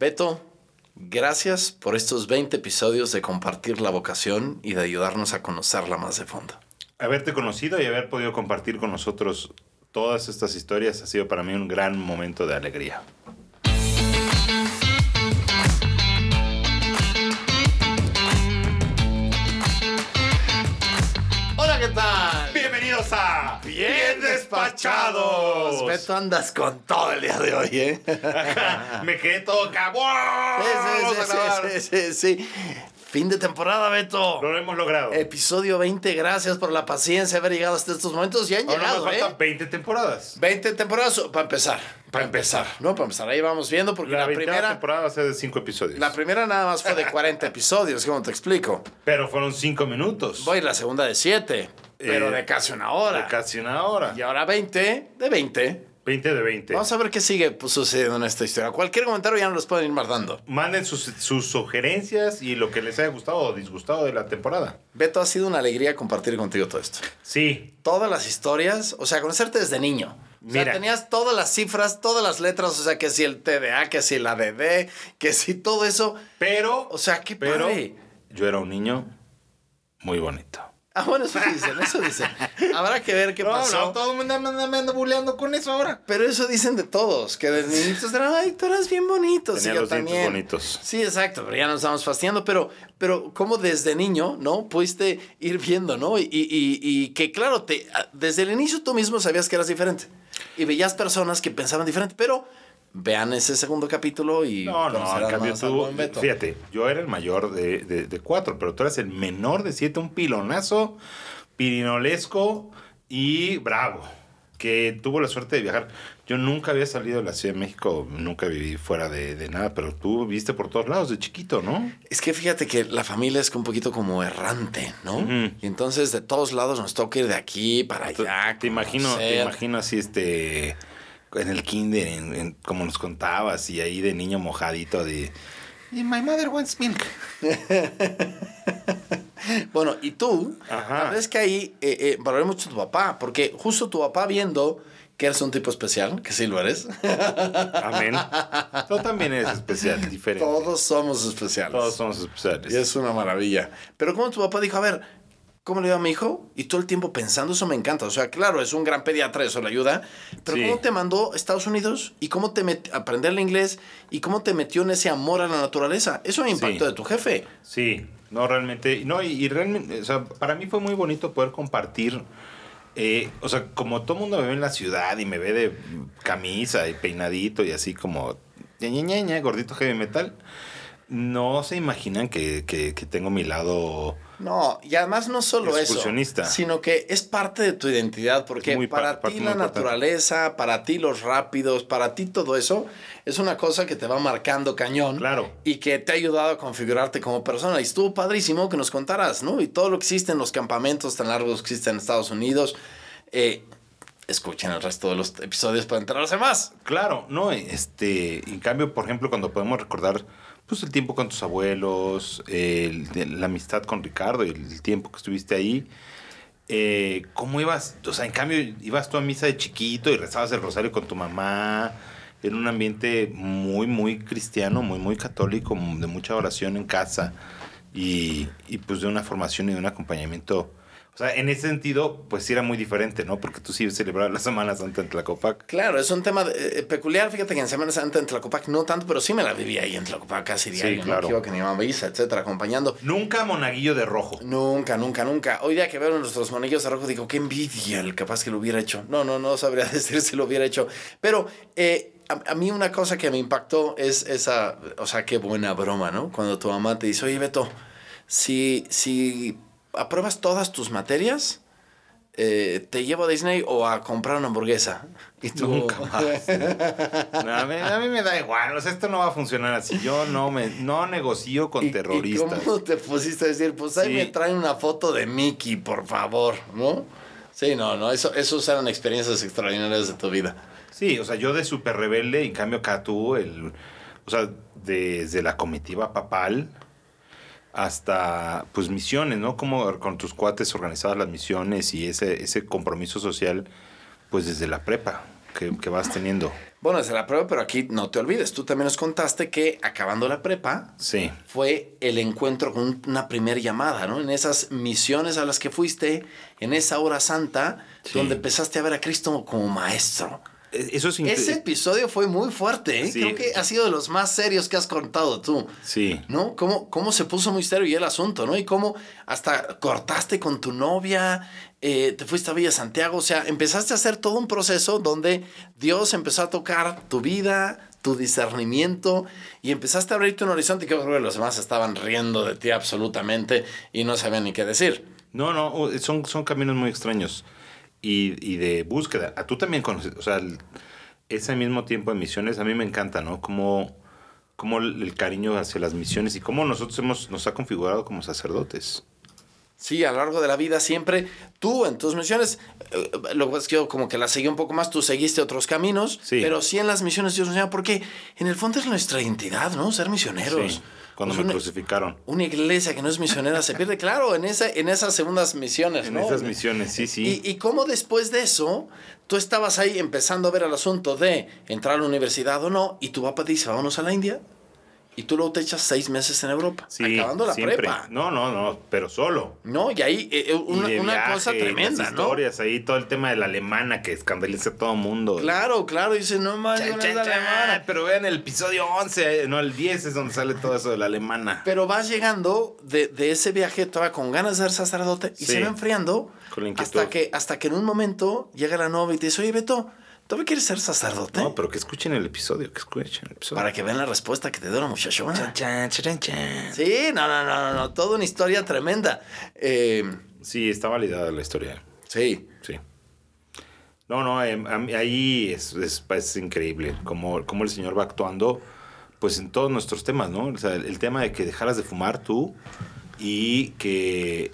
Beto, gracias por estos 20 episodios de compartir la vocación y de ayudarnos a conocerla más de fondo. Haberte conocido y haber podido compartir con nosotros todas estas historias ha sido para mí un gran momento de alegría. Hola, ¿qué tal? Bienvenidos a despachados. Beto, andas con todo el día de hoy, ¿eh? Me quedé todo cabo. Sí, sí, sí, sí, sí. Fin de temporada, Beto. Lo hemos logrado. Episodio 20, gracias por la paciencia de haber llegado hasta estos momentos. Ya han Ahora llegado, nos ¿eh? faltan 20 temporadas. 20 temporadas para empezar. Para empezar, ¿no? Para empezar. Ahí vamos viendo porque La, la, primera primera... temporada va a ser de 5 episodios. La primera nada más fue de 40 episodios, ¿cómo te explico? Pero fueron 5 minutos. Voy la segunda de 7, pero Eh, de casi una hora. De casi una hora. Y ahora 20 de 20. 20 de 20. Vamos a ver qué sigue pues, sucediendo en esta historia. Cualquier comentario ya nos los pueden ir mandando. Manden sus, sus sugerencias y lo que les haya gustado o disgustado de la temporada. Beto, ha sido una alegría compartir contigo todo esto. Sí, Todas las historias, o sea, conocerte desde niño. O sea, Mira. tenías todas las cifras, todas las letras, o sea, que si el TDA, que si la DD, que si todo eso. pero. O sea, qué pero padre. yo era un niño muy bonito. Ah, bueno, eso dicen, eso dicen. Habrá que ver qué pasó. todo el mundo me anda, me anda buleando con eso ahora. Pero eso dicen de todos, que de niñitos eran, ay, tú eras bien bonito. Tenía sí, yo los dientes también. bonitos. Sí, exacto, pero ya nos estamos fastidiando. Pero, pero como desde niño, ¿no? Pudiste ir viendo, ¿no? Y, y, y- y que, claro, te, desde el inicio tú mismo sabías que eras diferente. Y veías personas que pensaban diferente, pero vean ese segundo capítulo y No, no, en cambio tú, fíjate, yo era el mayor de, de, de cuatro, pero tú eras el menor de siete, un pilonazo, pirinolesco y bravo, que tuvo la suerte de viajar. Yo nunca había salido de la Ciudad de México, nunca viví fuera de, de nada, pero tú viste por todos lados de chiquito, ¿no? Es que fíjate que la familia es un poquito como errante, ¿no? Y entonces de todos lados nos toca ir de aquí para allá. te imagino, te imagino así, este, en el kinder, en- en- como nos contabas, y ahí de niño mojadito de... "Y My mother wants milk. Bueno, y tú, Ajá. la verdad es que ahí eh, eh, valoré mucho a tu papá, porque justo tu papá viendo que eres un tipo especial, que sí lo eres, Amén. Tú también eres especial, diferente. todos somos especiales. Todos somos especiales. Y es una maravilla. Pero como tu papá dijo, a ver, ¿cómo le dio a mi hijo? Y todo el tiempo pensando, eso me encanta. O sea, claro, es un gran pediatra, eso le ayuda. Pero Sí. ¿cómo te mandó a Estados Unidos? ¿Y cómo te metió a aprender el inglés? ¿Y cómo te metió en ese amor a la naturaleza? Eso me impactó Sí. de tu jefe. Sí, no realmente, no, y, y realmente, o sea, para mí fue muy bonito poder compartir, eh, o sea, como todo mundo me ve en la ciudad y me ve de camisa y peinadito y así como, ña, ña, ña, ña, gordito heavy metal, no se imaginan que, que, que tengo mi lado... No, y además no solo eso, sino que es parte de tu identidad, porque muy para ti la importante. naturaleza, para ti los rápidos, para ti todo eso, es una cosa que te va marcando cañón. Claro. Y que te ha ayudado a configurarte como persona. Y estuvo padrísimo que nos contaras, ¿no? Y todo lo que existe en los campamentos tan largos que existen en Estados Unidos. Eh, escuchen el resto de los episodios para enterarse más. Claro, no, este, en cambio, por ejemplo, cuando podemos recordar pues el tiempo con tus abuelos, el- la amistad con Ricardo y el tiempo que estuviste ahí, eh, ¿cómo ibas? O sea, en cambio, ibas tú a misa de chiquito y rezabas el rosario con tu mamá, en un ambiente muy, muy cristiano, muy, muy católico, de mucha oración en casa y, y pues de una formación y de un acompañamiento. O sea, en ese sentido, pues sí era muy diferente, ¿no? Porque tú sí celebrabas la Semana Santa en Tlacopac. Claro, es un tema eh, peculiar. Fíjate que en Semana Santa en Tlacopac no tanto, pero sí me la vivía ahí en Tlacopac casi diario. ¿no? claro. Que mi mamá Isa, etcétera, acompañando. Nunca monaguillo de rojo. Nunca, nunca, nunca. Hoy día que veo nuestros monillos de rojo, digo, qué envidia el capaz que lo hubiera hecho. No, no, no sabría decir si lo hubiera hecho. Pero eh, a, a mí una cosa que me impactó es esa, o sea, qué buena broma, ¿no? Cuando tu mamá te dice, oye, Beto, si, si apruebas todas tus materias, eh, te llevo a Disney o a comprar una hamburguesa. Y tú, Nunca más. No, a, mí, a mí me da igual. O sea, esto no va a funcionar así. Yo no me no negocio con ¿Y- terroristas. ¿Y cómo te pusiste a decir? Pues ahí Sí. me traen una foto de Mickey, por favor, ¿no? Sí, no, no, eso, esos eran experiencias extraordinarias de tu vida. Sí, o sea, yo de súper rebelde, en cambio acá tú, el, o sea, desde la comitiva papal hasta, pues, misiones, ¿no? Como con tus cuates organizadas las misiones y ese, ese compromiso social, pues, desde la prepa. que, que vas teniendo. Bueno, desde la prueba, pero aquí no te olvides. Tú también nos contaste que acabando la prepa Sí. fue el encuentro con una primera llamada, ¿no? En esas misiones a las que fuiste, en esa hora santa, Sí. donde empezaste a ver a Cristo como maestro. E- Eso es Ese episodio fue muy fuerte, ¿eh? Sí. Creo que ha sido de los más serios que has contado tú. Sí. ¿no? ¿Cómo, cómo se puso muy serio y el asunto, ¿no? Y cómo hasta cortaste con tu novia, eh, te fuiste a Villa Santiago, o sea, empezaste a hacer todo un proceso donde Dios empezó a tocar tu vida, tu discernimiento y empezaste a abrirte un horizonte que yo creo que los demás estaban riendo de ti absolutamente y no sabían ni qué decir. No, no, son, son caminos muy extraños y, y de búsqueda. A tú también conoces, o sea, el- ese mismo tiempo de misiones a mí me encanta, ¿no? Como, como el, el cariño hacia las misiones y cómo nosotros hemos, nos ha configurado como sacerdotes. Sí, a lo largo de la vida siempre tú en tus misiones, eh, lo que pasa es que yo como que la seguí un poco más, tú seguiste otros caminos, Sí. pero sí en las misiones Dios nos llama porque en el fondo es nuestra identidad, ¿no? Ser misioneros. Sí, cuando Pues me una- crucificaron. Una iglesia que no es misionera se pierde, claro, en, esa, en esas segundas misiones, En ¿no? esas misiones, sí, sí. Y, y cómo después de eso, tú estabas ahí empezando a ver el asunto de entrar a la universidad o no, y tu papá dice, vámonos a la India, y tú luego te echas seis meses en Europa, Sí, acabando la siempre. prepa. No, no, no, pero solo. ¿No? Y ahí eh, eh, Y una, de una viaje, cosa tremenda, las ¿no? historias ahí, todo el tema de la alemana que escandaliza a todo mundo. Claro, claro, y dice, no yo no es alemana. Pero vean el episodio 11, no, el 10 es donde sale todo eso de la alemana. Pero vas llegando de, de ese viaje todavía con ganas de ser sacerdote y Sí. se va enfriando Con la hasta que, hasta que en un momento llega la novia y te dice, oye, Beto, ¿tú me quieres ser sacerdote? No, pero que escuchen el episodio, que escuchen el episodio. Para que vean la respuesta que te dio la muchachona. Chan, chan, chan, chan. Sí, no, no, no, no, no, toda una historia tremenda. Eh, Sí, está validada la historia. sí, Sí. No, no, mí- ahí es, es, es increíble cómo, cómo el Señor va actuando pues en todos nuestros temas, ¿no? O sea, el, el tema de que dejaras de fumar tú y que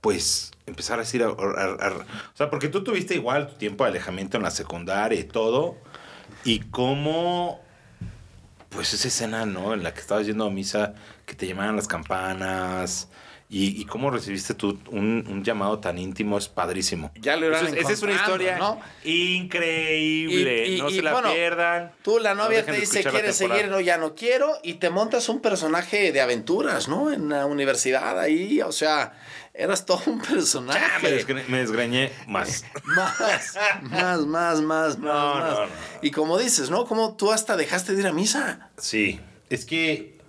pues empezar a decir, a- o sea, porque tú tuviste igual tu tiempo de alejamiento en la secundaria y todo, y cómo, pues esa escena, ¿no? En la que estabas yendo a misa, que te llamaban las campanas, y, y cómo recibiste tú un, un llamado tan íntimo, es padrísimo. Ya lo es- Esa es una historia ¿no? increíble, Y- y- no y, se la bueno, pierdan. Tú, la No novia te dice, ¿quieres seguir? No, ya no quiero. Y te montas un personaje de aventuras, ¿no? En la universidad ahí. O sea, eras todo un personaje. Ya, me, desgre- me desgreñé más. Más, más, más, más, No, más, no, más. no. Y como dices, ¿no? Como tú hasta dejaste de ir a misa. Sí, es que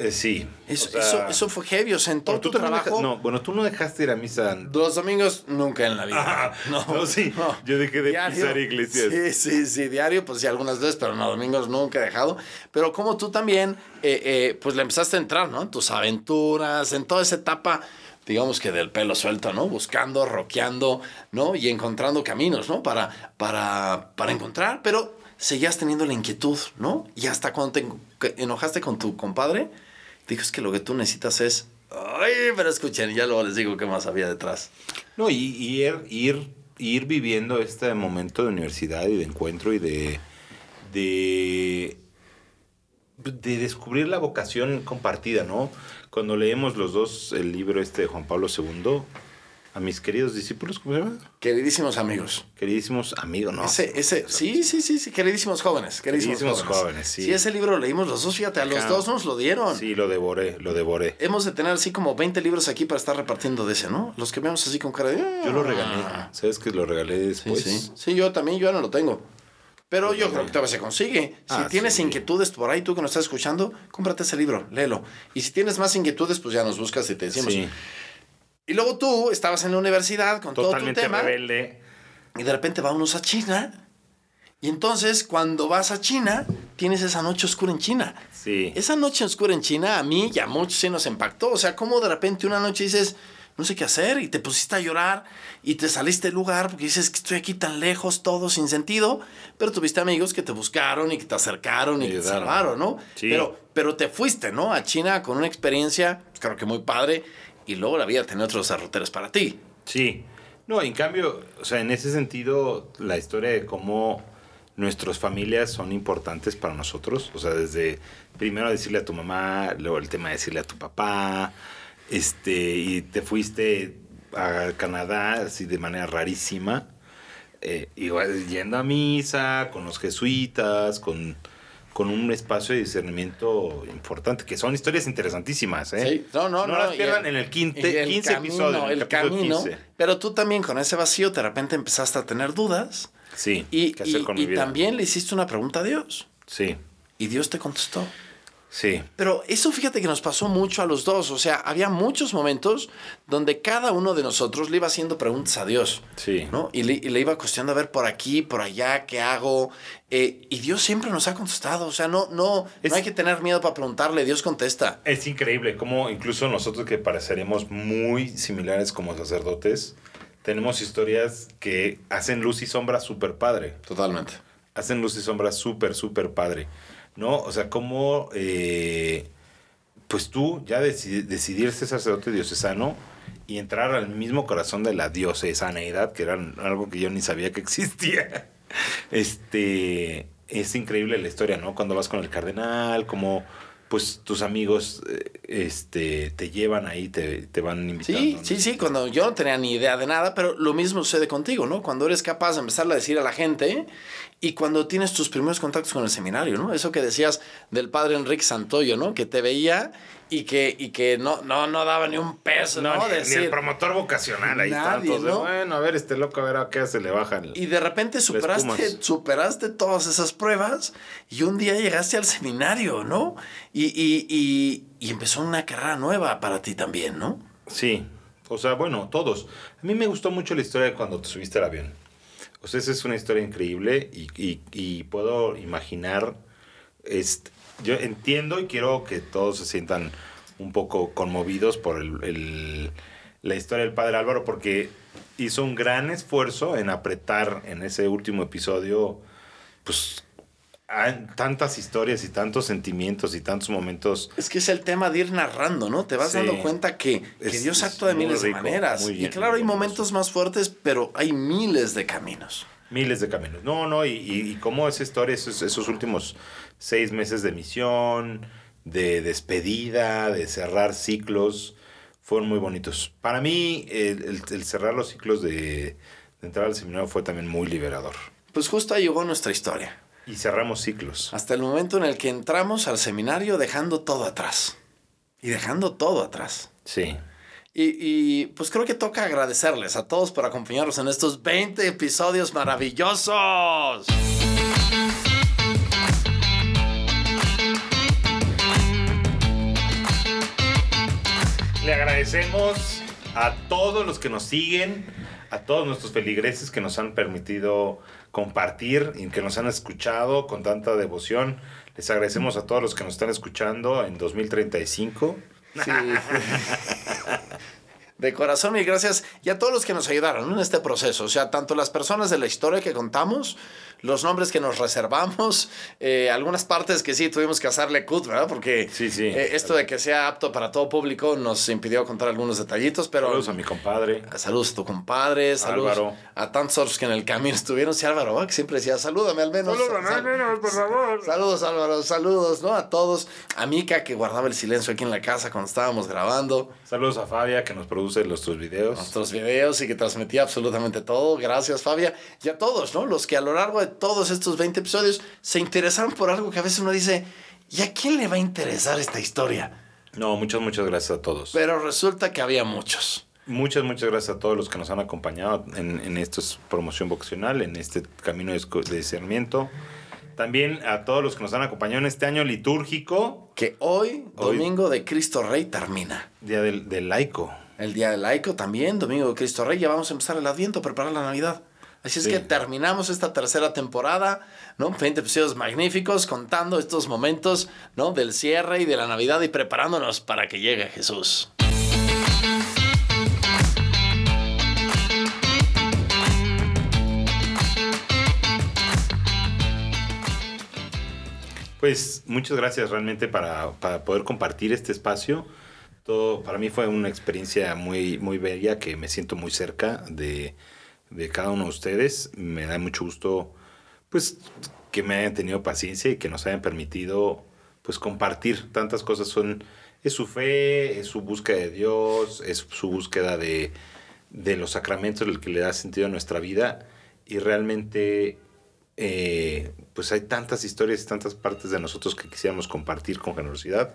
eh, sí. Eso, o sea, eso, eso fue heavy. O sea, en todo tu trabajo. deja- no, bueno, tú no dejaste ir a misa. Los domingos nunca en la vida. Ah, no, sí, yo dejé de pisar iglesias. Sí, sí, sí, diario, pues sí, algunas veces, pero no, domingos nunca he dejado. Pero como tú también, eh, eh, pues le empezaste a entrar, ¿no? En tus aventuras, en toda esa etapa, digamos que del pelo suelto, ¿no? Buscando, roqueando, ¿no? Y encontrando caminos, ¿no? Para, para, para encontrar, pero seguías teniendo la inquietud, ¿no? Y hasta cuando te enojaste con tu compadre, dijo, es que lo que tú necesitas es... Ay, pero escuchen, ya luego les digo qué más había detrás. No, y, y ir, ir, ir viviendo este momento de universidad y de encuentro y de, de, de descubrir la vocación compartida, ¿no? Cuando leemos los dos el libro este de Juan Pablo II, a mis queridos discípulos, ¿cómo se llama? Queridísimos amigos. Queridísimos amigos, ¿no? Ese, ese, sí, sí, sí, sí, queridísimos jóvenes, queridísimos, Queridísimos jóvenes. jóvenes, sí. Sí, ese libro lo leímos los dos, fíjate, a los Acá. dos nos lo dieron. Sí, lo devoré, lo devoré. Hemos de tener así como 20 libros aquí para estar repartiendo de ese, ¿no? Los que vemos así con cara de... Yo lo regalé. ¿Sabes que lo regalé Sí, después? sí. Sí, yo también, yo ya no lo tengo. Pero Yo creo que todavía se consigue. Si Ah, tienes sí. inquietudes por ahí, tú que nos estás escuchando, cómprate ese libro, léelo. Y si tienes más inquietudes, pues ya nos buscas y te decimos. Sí, Y luego tú estabas en la universidad con totalmente todo tu tema. rebelde. Y de repente vámonos a China. Y entonces, cuando vas a China, tienes esa noche oscura en China. Sí. Esa noche oscura en China a mí y a muchos sí nos impactó. O sea, como de repente una noche dices, no sé qué hacer, y te pusiste a llorar y te saliste del lugar porque dices que estoy aquí tan lejos, todo sin sentido. Pero tuviste amigos que te buscaron y que te acercaron y que te salvaron, ¿no? Sí. Pero, pero te fuiste, ¿no? A China con una experiencia, pues, creo que muy padre. Y luego la vida tenía otros derroteros para ti. Sí. No, en cambio, o sea, en ese sentido, la historia de cómo nuestras familias son importantes para nosotros, o sea, desde primero decirle a tu mamá, luego el tema de decirle a tu papá, este, y te fuiste a Canadá así de manera rarísima. eh, yendo a misa, con los jesuitas, con, con un espacio de discernimiento importante, que son historias interesantísimas, ¿eh? Sí, no, no, no. las pierdan el- en el quinte- el 15 camino, episodio, el El camino. 15. Pero tú también con ese vacío de repente empezaste a tener dudas. Sí, Y, también le hiciste una pregunta a Dios. Sí, Y Dios te contestó. Sí. Pero eso fíjate que nos pasó mucho a los dos. O sea, había muchos momentos donde cada uno de nosotros le iba haciendo preguntas a Dios. Sí. ¿no? Y, le, y le iba cuestionando a ver por aquí, por allá, qué hago. Eh, y Dios siempre nos ha contestado. O sea, no, no, Es- no hay que tener miedo para preguntarle. Dios contesta. Es increíble cómo incluso nosotros que pareceríamos muy similares como sacerdotes, tenemos historias que hacen luz y sombra súper padre. Totalmente. Hacen luz y sombra súper, súper padre. ¿No? O sea, cómo eh, pues tú ya decidi- decidir ser sacerdote diocesano y entrar al mismo corazón de la diocesaneidad, que era algo que yo ni sabía que existía. Este es increíble la historia, ¿no? Cuando vas con el cardenal, como pues tus amigos eh, este te llevan ahí, te, te van invitando. Sí, ¿no? sí, sí, cuando yo no tenía ni idea de nada, pero lo mismo sucede contigo, ¿no? Cuando eres capaz de empezarle a decir a la gente y cuando tienes tus primeros contactos con el seminario, ¿no? Eso que decías del padre Enrique Santoyo, ¿no? Que te veía y que, y que no, no, no daba ni un peso, ¿no? No, ni, ni el promotor vocacional ahí está. Nadie, entonces, ¿no? Bueno, a ver, este loco, a ver a qué se le baja el... Y de repente superaste, superaste todas esas pruebas y un día llegaste al seminario, ¿no? Y, y, y, y empezó una carrera nueva para ti también, ¿no? Sí, o sea, bueno, todos. A mí me gustó mucho la historia de cuando te subiste al avión. O sea, esa es una historia increíble y, y- y puedo imaginar, este, yo entiendo y quiero que todos se sientan un poco conmovidos por el, el- la historia del padre Álvaro porque hizo un gran esfuerzo en apretar en ese último episodio, pues, tantas historias y tantos sentimientos y tantos momentos Es que es el tema de ir narrando, ¿no? Te vas Sí. dando cuenta que, que Es- Dios actúa de miles rico, de maneras. y claro, hay momentos más fuertes, pero hay miles de caminos. Miles de caminos. No, no, y, y, y cómo esa historia, esos, esos últimos seis meses de misión, de despedida, de cerrar ciclos, fueron muy bonitos. Para mí, el, el- el cerrar los ciclos de, de entrar al seminario fue también muy liberador. Pues justo ahí llegó nuestra historia. Y cerramos ciclos. Hasta el momento en el que entramos al seminario dejando todo atrás. Y dejando todo atrás. Sí. Y, pues creo que toca agradecerles a todos por acompañarnos en estos 20 episodios maravillosos. Le agradecemos a todos los que nos siguen, a todos nuestros feligreses que nos han permitido compartir y que nos han escuchado con tanta devoción. Les agradecemos a todos los que nos están escuchando en 2035. Sí. De corazón, mil gracias. Y a todos los que nos ayudaron en este proceso. O sea, tanto las personas de la historia que contamos, los nombres que nos reservamos, eh, algunas partes que sí tuvimos que hacerle cut, ¿verdad? Porque Sí, sí. eh, esto de que sea apto para todo público nos impidió contar algunos detallitos, pero... Saludos a mi compadre. Saludos a tu compadre, saludos Álvaro. a tantos otros que en el camino estuvieron. Sí, Álvaro, ¿va? que siempre decía, salúdame al menos. Sal- por favor. Saludos, Álvaro, saludos, ¿no? A todos. A Mika, que guardaba el silencio aquí en la casa cuando estábamos grabando Saludos a Fabia que nos produce nuestros videos. nuestros videos y que transmitía absolutamente todo. Gracias, Fabia. Y a todos, ¿no? Los que a lo largo de todos estos 20 episodios se interesaron por algo que a veces uno dice, ¿y a quién le va a interesar esta historia? No, muchas, muchas gracias a todos. Pero resulta que había muchos. Muchas, muchas gracias a todos los que nos han acompañado en, en esta promoción vocacional, en este camino de discernimiento. También a todos los que nos han acompañado en este año litúrgico, Que hoy, Hoy- domingo de Cristo Rey, termina. Día del, del Laico. El día del laico también, domingo de Cristo Rey, ya vamos a empezar el Adviento, preparar la Navidad. Así es Sí. que terminamos esta tercera temporada, ¿no? 20 episodios magníficos contando estos momentos, ¿no? Del cierre y de la Navidad y preparándonos para que llegue Jesús. Pues muchas gracias realmente para, para poder compartir este espacio. Todo, para mí fue una experiencia muy, muy bella que me siento muy cerca de, de cada uno de ustedes. Me da mucho gusto pues que me hayan tenido paciencia y que nos hayan permitido pues compartir tantas cosas. Son, es su fe, es su búsqueda de Dios, es su búsqueda de, de los sacramentos, el que le da sentido a nuestra vida. y realmente eh, pues hay tantas historias y tantas partes de nosotros que quisiéramos compartir con generosidad.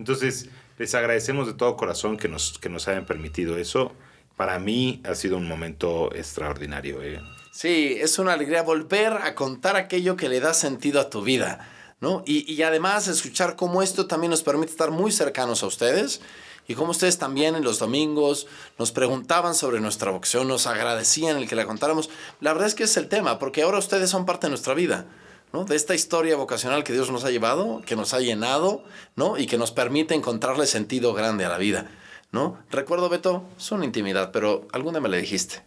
Entonces, les agradecemos de todo corazón que nos, que nos hayan permitido eso. Para mí ha sido un momento extraordinario. ¿eh? Sí, es una alegría volver a contar aquello que le da sentido a tu vida, ¿no? Y, y además escuchar cómo esto también nos permite estar muy cercanos a ustedes y cómo ustedes también en los domingos nos preguntaban sobre nuestra vocación, nos agradecían el que la contáramos. La verdad es que es el tema, porque ahora ustedes son parte de nuestra vida. ¿No? De esta historia vocacional que Dios nos ha llevado, que nos ha llenado, ¿no? Y que nos permite encontrarle sentido grande a la vida, ¿no? Recuerdo, Beto, es una intimidad, pero alguna me le dijiste.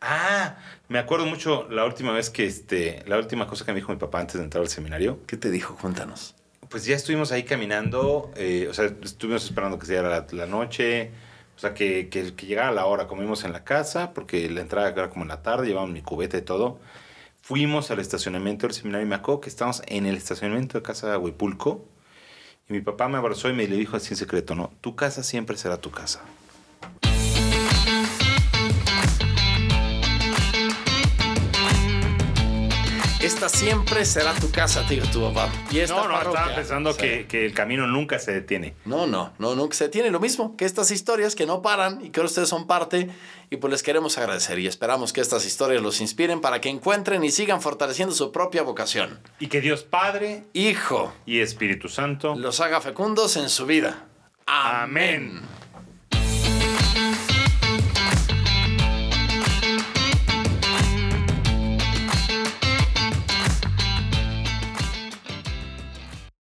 Ah, me acuerdo mucho la última vez que, este, la última cosa que me dijo mi papá antes de entrar al seminario. ¿Qué te dijo? Cuéntanos. Pues ya estuvimos ahí caminando, eh, o sea, estuvimos esperando que se llegara la, la noche, o sea, que, que, que, llegara la hora, comimos en la casa, porque la entrada era como en la tarde, llevamos mi cubeta y todo. Fuimos al estacionamiento del seminario y me acuerdo que estábamos en el estacionamiento de casa de Huipulco. Y mi papá me abrazó y me le dijo así en secreto, no, tu casa siempre será tu casa. Esta siempre será tu casa, tío, tu papá. Y esta no, no, parroquia, estaba pensando que, que, el camino nunca se detiene. No, no, no, nunca se detiene. Lo mismo que estas historias que no paran y que ustedes son parte y pues les queremos agradecer y esperamos que estas historias los inspiren para que encuentren y sigan fortaleciendo su propia vocación. Y que Dios Padre, Hijo y Espíritu Santo los haga fecundos en su vida. Amén. Amén.